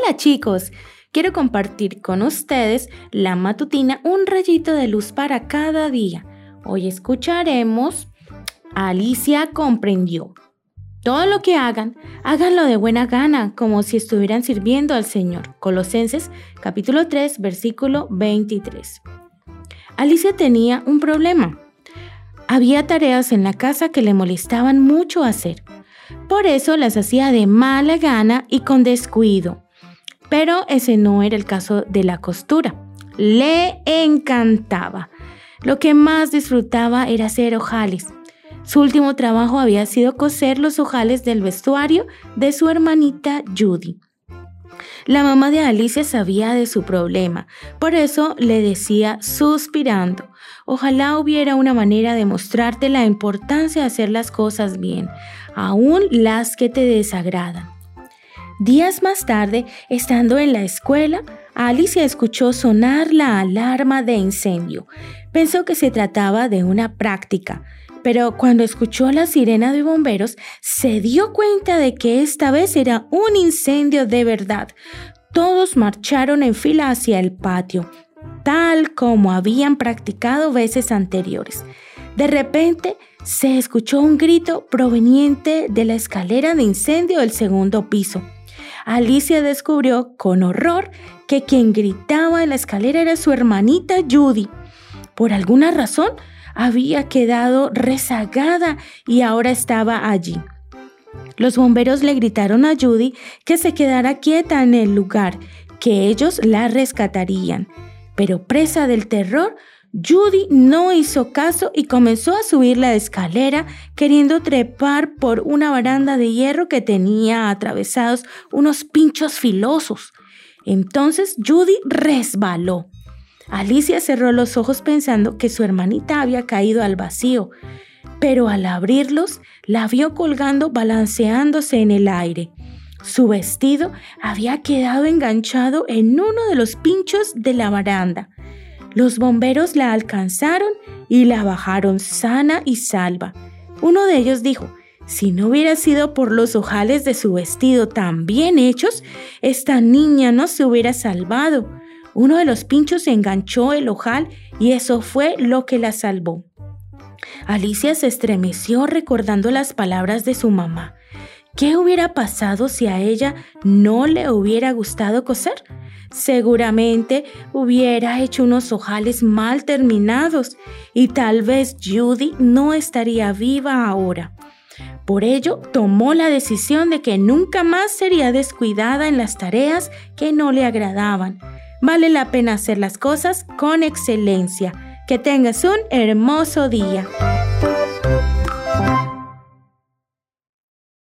Hola chicos, quiero compartir con ustedes la matutina Un rayito de luz para cada día. Hoy escucharemos Alicia comprendió. Todo lo que hagan, háganlo de buena gana, como si estuvieran sirviendo al Señor. Colosenses capítulo 3, versículo 23. Alicia tenía un problema. Había tareas en la casa que le molestaban mucho hacer. Por eso las hacía de mala gana y con descuido. Pero ese no era el caso de la costura. Le encantaba. Lo que más disfrutaba era hacer ojales. Su último trabajo había sido coser los ojales del vestuario de su hermanita Judy. La mamá de Alicia sabía de su problema, por eso le decía suspirando, ojalá hubiera una manera de mostrarte la importancia de hacer las cosas bien, aun las que te desagradan. Días más tarde, estando en la escuela, Alicia escuchó sonar la alarma de incendio. Pensó que se trataba de una práctica, pero cuando escuchó la sirena de bomberos, se dio cuenta de que esta vez era un incendio de verdad. Todos marcharon en fila hacia el patio, tal como habían practicado veces anteriores. De repente se escuchó un grito proveniente de la escalera de incendio del segundo piso. Alicia descubrió con horror que quien gritaba en la escalera era su hermanita Judy. Por alguna razón había quedado rezagada y ahora estaba allí. Los bomberos le gritaron a Judy que se quedara quieta en el lugar, que ellos la rescatarían. Pero presa del terror, Judy no hizo caso y comenzó a subir la escalera queriendo trepar por una baranda de hierro que tenía atravesados unos pinchos filosos. Entonces Judy resbaló. Alicia cerró los ojos pensando que su hermanita había caído al vacío, pero al abrirlos la vio colgando balanceándose en el aire. Su vestido había quedado enganchado en uno de los pinchos de la baranda. Los bomberos la alcanzaron y la bajaron sana y salva. Uno de ellos dijo, si no hubiera sido por los ojales de su vestido tan bien hechos, esta niña no se hubiera salvado. Uno de los pinchos enganchó el ojal y eso fue lo que la salvó. Alicia se estremeció recordando las palabras de su mamá. ¿Qué hubiera pasado si a ella no le hubiera gustado coser? Seguramente hubiera hecho unos ojales mal terminados y tal vez Judy no estaría viva ahora. Por ello, tomó la decisión de que nunca más sería descuidada en las tareas que no le agradaban. Vale la pena hacer las cosas con excelencia. Que tengas un hermoso día.